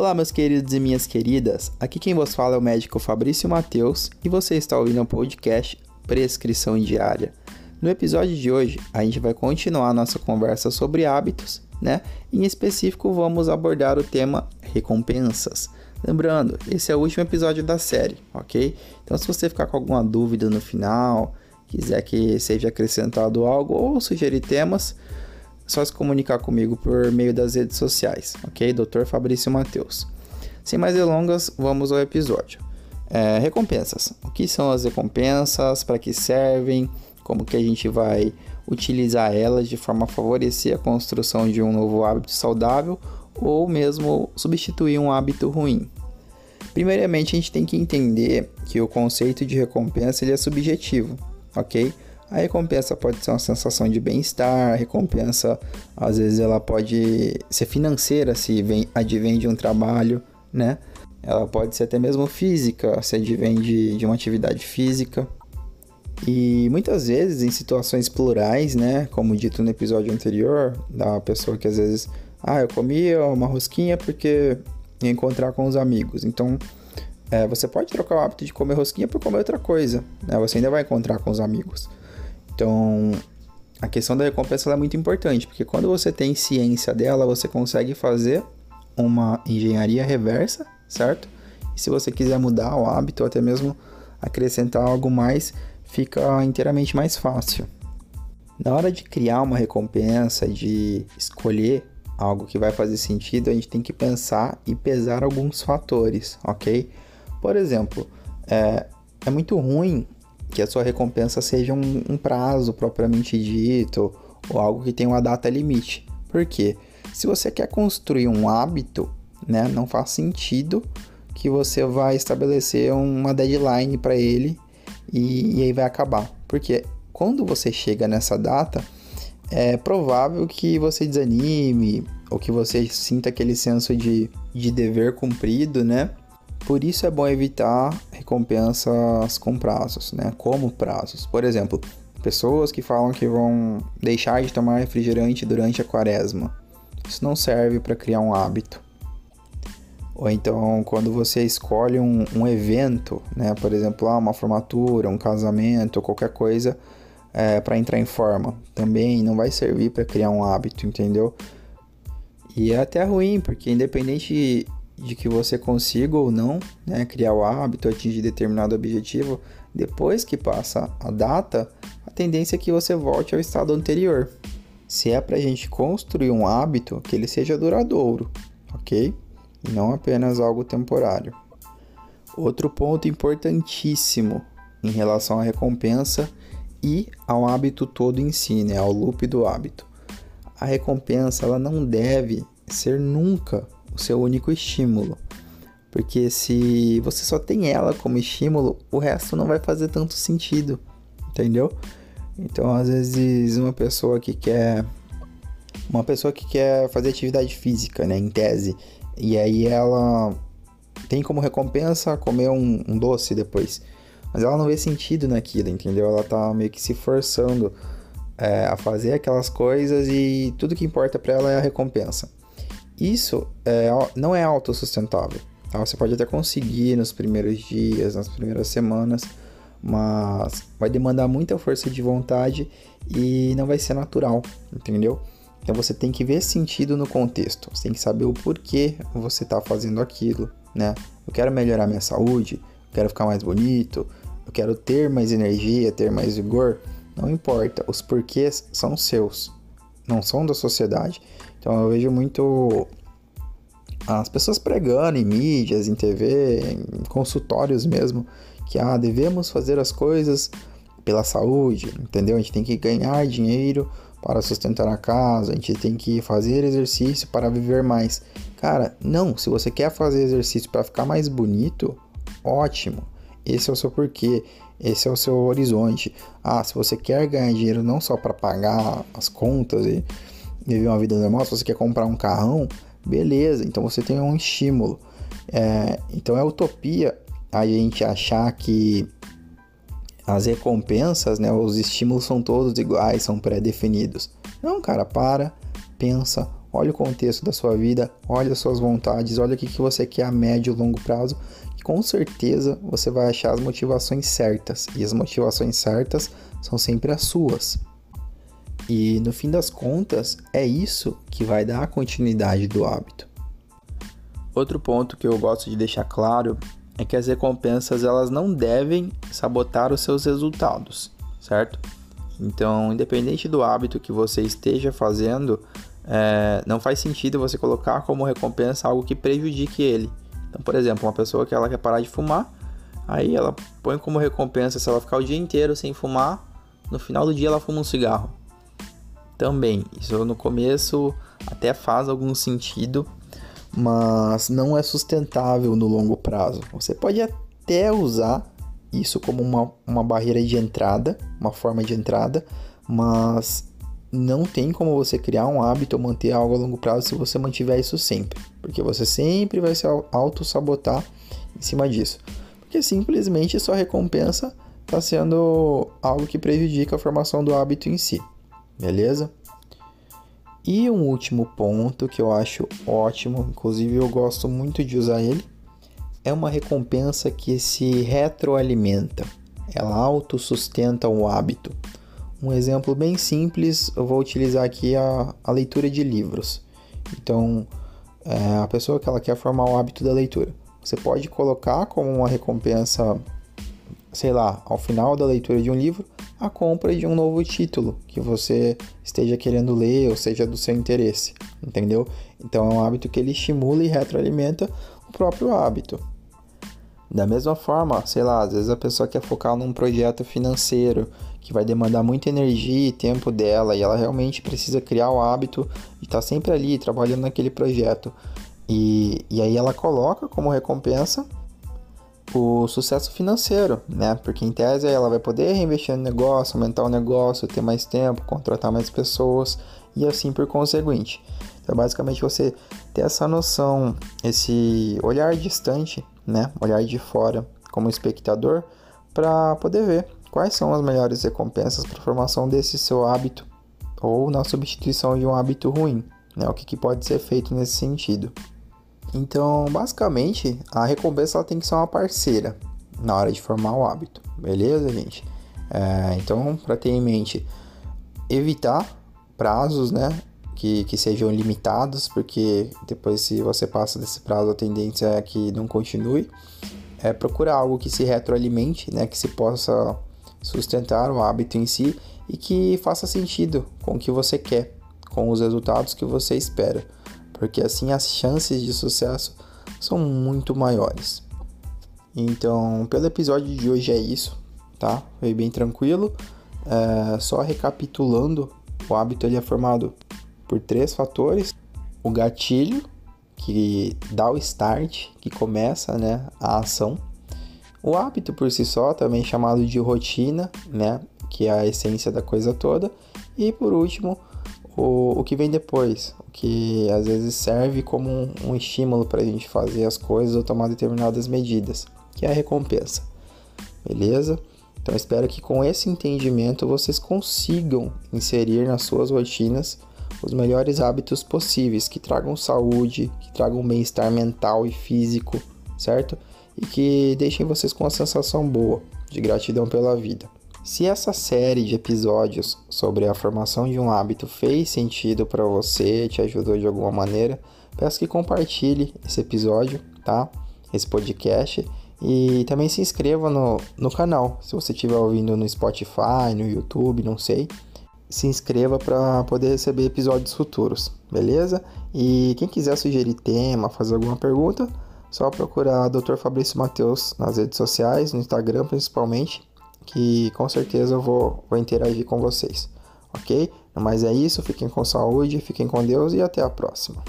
Olá, meus queridos e minhas queridas. Aqui quem vos fala é o médico Fabrício Mateus e você está ouvindo o podcast Prescrição Diária. No episódio de hoje, a gente vai continuar nossa conversa sobre hábitos, né? Em específico, vamos abordar o tema recompensas. Lembrando, esse é o último episódio da série, ok? Então, se você ficar com alguma dúvida no final, quiser que seja acrescentado algo ou sugerir temas, só se comunicar comigo por meio das redes sociais, ok? Dr. Fabrício Mateus. Sem mais delongas, vamos ao episódio. É, recompensas. O que são as recompensas? Para que servem? Como que a gente vai utilizar elas de forma a favorecer a construção de um novo hábito saudável ou mesmo substituir um hábito ruim? Primeiramente, a gente tem que entender que o conceito de recompensa ele é subjetivo, ok? A recompensa pode ser uma sensação de bem-estar, a recompensa às vezes ela pode ser financeira se vem, advém de um trabalho, né? Ela pode ser até mesmo física, se advém de, de uma atividade física. E muitas vezes em situações plurais, né? Como dito no episódio anterior, da pessoa que às vezes, ah, eu comi uma rosquinha porque ia encontrar com os amigos. Então, é, você pode trocar o hábito de comer rosquinha por comer outra coisa, né? Você ainda vai encontrar com os amigos. Então, a questão da recompensa é muito importante, porque quando você tem ciência dela, você consegue fazer uma engenharia reversa, certo? E se você quiser mudar o hábito ou até mesmo acrescentar algo mais, fica inteiramente mais fácil. Na hora de criar uma recompensa, de escolher algo que vai fazer sentido, a gente tem que pensar e pesar alguns fatores, ok? Por exemplo, é, é muito ruim que a sua recompensa seja um, um prazo propriamente dito ou algo que tenha uma data limite. Por quê? Se você quer construir um hábito, né, não faz sentido que você vai estabelecer uma deadline para ele e, e, aí vai acabar. Porque quando você chega nessa data, é provável que você desanime ou que você sinta aquele senso de, de dever cumprido, né? Por isso é bom evitar recompensas com prazos, né? Como prazos. Por exemplo, pessoas que falam que vão deixar de tomar refrigerante durante a quaresma. Isso não serve para criar um hábito. Ou então, quando você escolhe um, um evento, né? Por exemplo, ah, uma formatura, um casamento, qualquer coisa, é, para entrar em forma, também não vai servir para criar um hábito, entendeu? E é até ruim, porque independente de que você consiga ou não né, criar o hábito, atingir determinado objetivo, depois que passa a data, a tendência é que você volte ao estado anterior. Se é para a gente construir um hábito, que ele seja duradouro, ok? E não apenas algo temporário. Outro ponto importantíssimo em relação à recompensa e ao hábito todo em si, né, ao loop do hábito. A recompensa ela não deve ser nunca o seu único estímulo. Porque se você só tem ela como estímulo, o resto não vai fazer tanto sentido, entendeu? Então, às vezes, uma pessoa que quer uma pessoa que quer fazer atividade física, né, em tese, e aí ela tem como recompensa comer um, um doce depois, mas ela não vê sentido naquilo, entendeu? Ela tá meio que se forçando é, a fazer aquelas coisas e tudo que importa para ela é a recompensa. Isso é, não é autossustentável. Tá? Você pode até conseguir nos primeiros dias, nas primeiras semanas, mas vai demandar muita força de vontade e não vai ser natural, entendeu? Então você tem que ver sentido no contexto, você tem que saber o porquê você está fazendo aquilo, né? Eu quero melhorar minha saúde, eu quero ficar mais bonito, eu quero ter mais energia, ter mais vigor. Não importa, os porquês são seus, não são da sociedade. Então eu vejo muito as pessoas pregando em mídias, em TV, em consultórios mesmo, que ah, devemos fazer as coisas pela saúde, entendeu? A gente tem que ganhar dinheiro para sustentar a casa, a gente tem que fazer exercício para viver mais. Cara, não, se você quer fazer exercício para ficar mais bonito, ótimo. Esse é o seu porquê, esse é o seu horizonte. Ah, se você quer ganhar dinheiro não só para pagar as contas e viver uma vida normal, se você quer comprar um carrão, beleza, então você tem um estímulo. É, então é utopia a gente achar que as recompensas, né, os estímulos são todos iguais, são pré-definidos. Não, cara, para, pensa, olha o contexto da sua vida, olha as suas vontades, olha o que, que você quer a médio e longo prazo, com certeza você vai achar as motivações certas. E as motivações certas são sempre as suas. E no fim das contas, é isso que vai dar a continuidade do hábito. Outro ponto que eu gosto de deixar claro é que as recompensas elas não devem sabotar os seus resultados, certo? Então, independente do hábito que você esteja fazendo, é, não faz sentido você colocar como recompensa algo que prejudique ele. Então, por exemplo, uma pessoa que ela quer parar de fumar, aí ela põe como recompensa se ela ficar o dia inteiro sem fumar, no final do dia ela fuma um cigarro. Também, isso no começo até faz algum sentido, mas não é sustentável no longo prazo. Você pode até usar isso como uma, uma barreira de entrada, uma forma de entrada, mas não tem como você criar um hábito ou manter algo a longo prazo se você mantiver isso sempre, porque você sempre vai se auto-sabotar em cima disso, porque simplesmente sua recompensa está sendo algo que prejudica a formação do hábito em si, beleza? E um último ponto que eu acho ótimo, inclusive eu gosto muito de usar ele, é uma recompensa que se retroalimenta, ela autossustenta o hábito. Um exemplo bem simples, eu vou utilizar aqui a, a leitura de livros. Então, é, a pessoa que ela quer formar o hábito da leitura, você pode colocar como uma recompensa, sei lá, ao final da leitura de um livro, a compra de um novo título que você esteja querendo ler ou seja do seu interesse, entendeu? Então é um hábito que ele estimula e retroalimenta o próprio hábito. Da mesma forma, sei lá, às vezes a pessoa quer focar num projeto financeiro que vai demandar muita energia e tempo dela e ela realmente precisa criar o hábito de estar sempre ali trabalhando naquele projeto. E, e aí ela coloca como recompensa o sucesso financeiro, né? Porque em tese ela vai poder reinvestir no negócio, aumentar o negócio, ter mais tempo, contratar mais pessoas e assim por conseguinte. Então, basicamente, você ter essa noção, esse olhar distante, né? Olhar de fora como espectador, para poder ver quais são as melhores recompensas para a formação desse seu hábito ou na substituição de um hábito ruim, né? O que, que pode ser feito nesse sentido. Então, basicamente, a recompensa ela tem que ser uma parceira na hora de formar o hábito, beleza, gente? É, então, para ter em mente, evitar prazos, né? Que, que sejam limitados, porque depois, se você passa desse prazo, a tendência é que não continue. É procurar algo que se retroalimente, né? Que se possa sustentar o hábito em si e que faça sentido com o que você quer, com os resultados que você espera porque assim as chances de sucesso são muito maiores. Então, pelo episódio de hoje é isso, tá? Foi bem tranquilo. É, só recapitulando, o hábito ele é formado por três fatores: o gatilho, que dá o start, que começa né, a ação. O hábito por si só, também chamado de rotina, né, que é a essência da coisa toda. E por último, o, o que vem depois, o que às vezes serve como um, um estímulo para a gente fazer as coisas ou tomar determinadas medidas, que é a recompensa. Beleza? Então espero que com esse entendimento vocês consigam inserir nas suas rotinas os melhores hábitos possíveis que tragam saúde, que tragam bem-estar mental e físico, certo? E que deixem vocês com uma sensação boa de gratidão pela vida. Se essa série de episódios sobre a formação de um hábito fez sentido para você, te ajudou de alguma maneira, peço que compartilhe esse episódio, tá? Esse podcast e também se inscreva no, no canal. Se você estiver ouvindo no Spotify, no YouTube, não sei, se inscreva para poder receber episódios futuros, beleza? E quem quiser sugerir tema, fazer alguma pergunta, só procurar Dr. Fabrício Matheus nas redes sociais, no Instagram principalmente que com certeza eu vou, vou interagir com vocês, ok? Mas é isso, fiquem com saúde, fiquem com Deus e até a próxima.